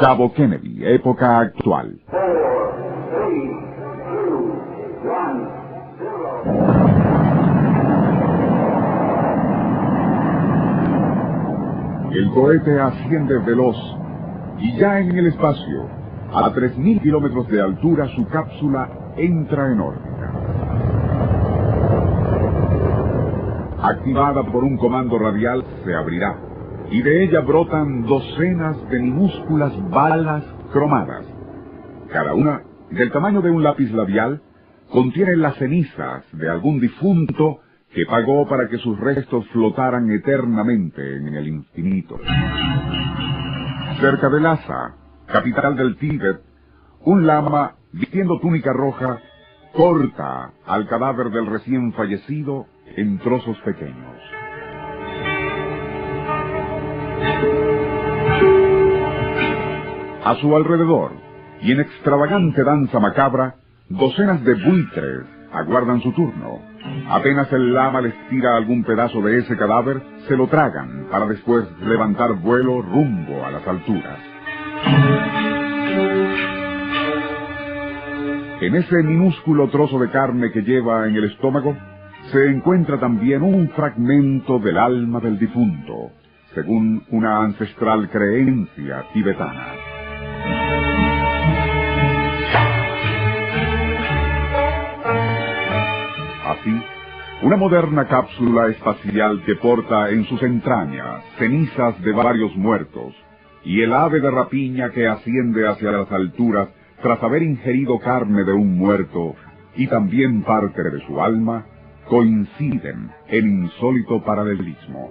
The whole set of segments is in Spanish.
Cabo Kennedy, época actual. El cohete asciende veloz y ya en el espacio, a 3.000 kilómetros de altura, su cápsula entra en órbita. Activada por un comando radial, se abrirá y de ella brotan docenas de minúsculas balas cromadas. Cada una, del tamaño de un lápiz labial, contiene las cenizas de algún difunto que pagó para que sus restos flotaran eternamente en el infinito. Cerca de Lhasa, capital del Tíbet, un lama, vistiendo túnica roja, corta al cadáver del recién fallecido en trozos pequeños. A su alrededor, y en extravagante danza macabra, docenas de buitres aguardan su turno. Apenas el lama les tira algún pedazo de ese cadáver, se lo tragan para después levantar vuelo rumbo a las alturas. En ese minúsculo trozo de carne que lleva en el estómago, se encuentra también un fragmento del alma del difunto, según una ancestral creencia tibetana. Así, una moderna cápsula espacial que porta en sus entrañas cenizas de varios muertos, y el ave de rapiña que asciende hacia las alturas tras haber ingerido carne de un muerto y también parte de su alma, coinciden en insólito paralelismo.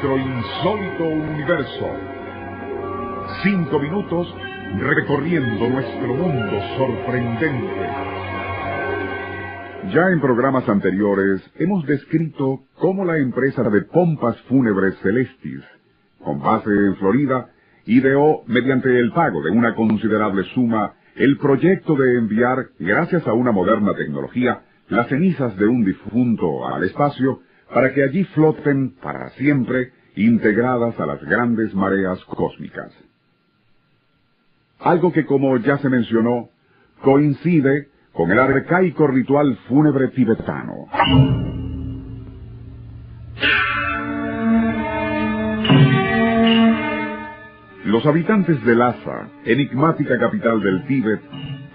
Nuestro insólito universo. Cinco minutos recorriendo nuestro mundo sorprendente. Ya en programas anteriores hemos descrito cómo la empresa de pompas fúnebres Celestis, con base en Florida, ideó, mediante el pago de una considerable suma, el proyecto de enviar, gracias a una moderna tecnología, las cenizas de un difunto al espacio para que allí floten para siempre, integradas a las grandes mareas cósmicas. Algo que, como ya se mencionó, coincide con el arcaico ritual fúnebre tibetano. Los habitantes de Lhasa, enigmática capital del Tíbet,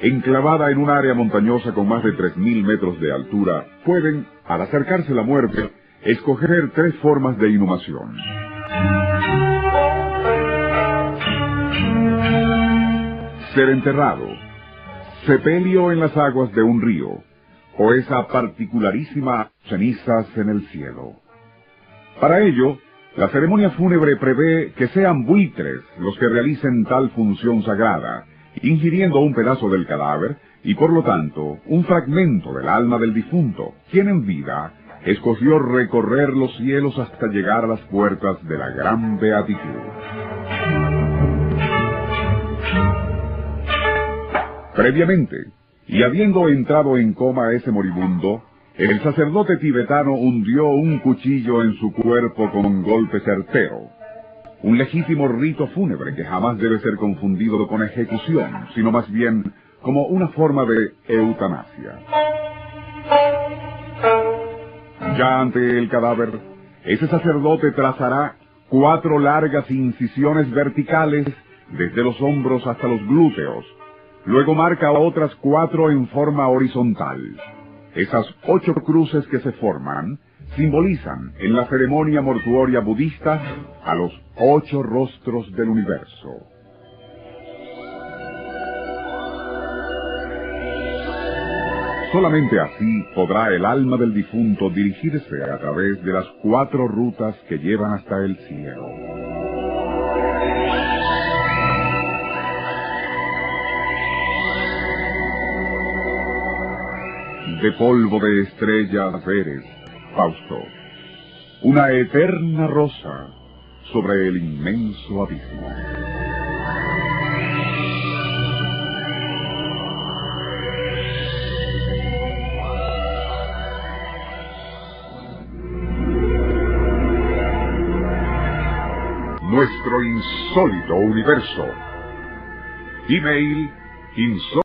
enclavada en un área montañosa con más de 3.000 metros de altura, pueden, al acercarse la muerte, escoger tres formas de inhumación. Ser enterrado, sepelio en las aguas de un río, o esa particularísima cenizas en el cielo. Para ello, la ceremonia fúnebre prevé que sean buitres los que realicen tal función sagrada, ingiriendo un pedazo del cadáver y por lo tanto un fragmento del alma del difunto, quien en vida escogió recorrer los cielos hasta llegar a las puertas de la gran beatitud. Previamente, y habiendo entrado en coma ese moribundo, el sacerdote tibetano hundió un cuchillo en su cuerpo con un golpe certero. Un legítimo rito fúnebre que jamás debe ser confundido con ejecución, sino más bien como una forma de eutanasia. Ya ante el cadáver, ese sacerdote trazará cuatro largas incisiones verticales desde los hombros hasta los glúteos. Luego marca otras cuatro en forma horizontal. Esas ocho cruces que se forman simbolizan en la ceremonia mortuoria budista a los ocho rostros del universo. Solamente así podrá el alma del difunto dirigirse a través de las cuatro rutas que llevan hasta el cielo. De polvo de estrellas eres, Fausto, una eterna rosa sobre el inmenso abismo. Nuestro insólito universo. Email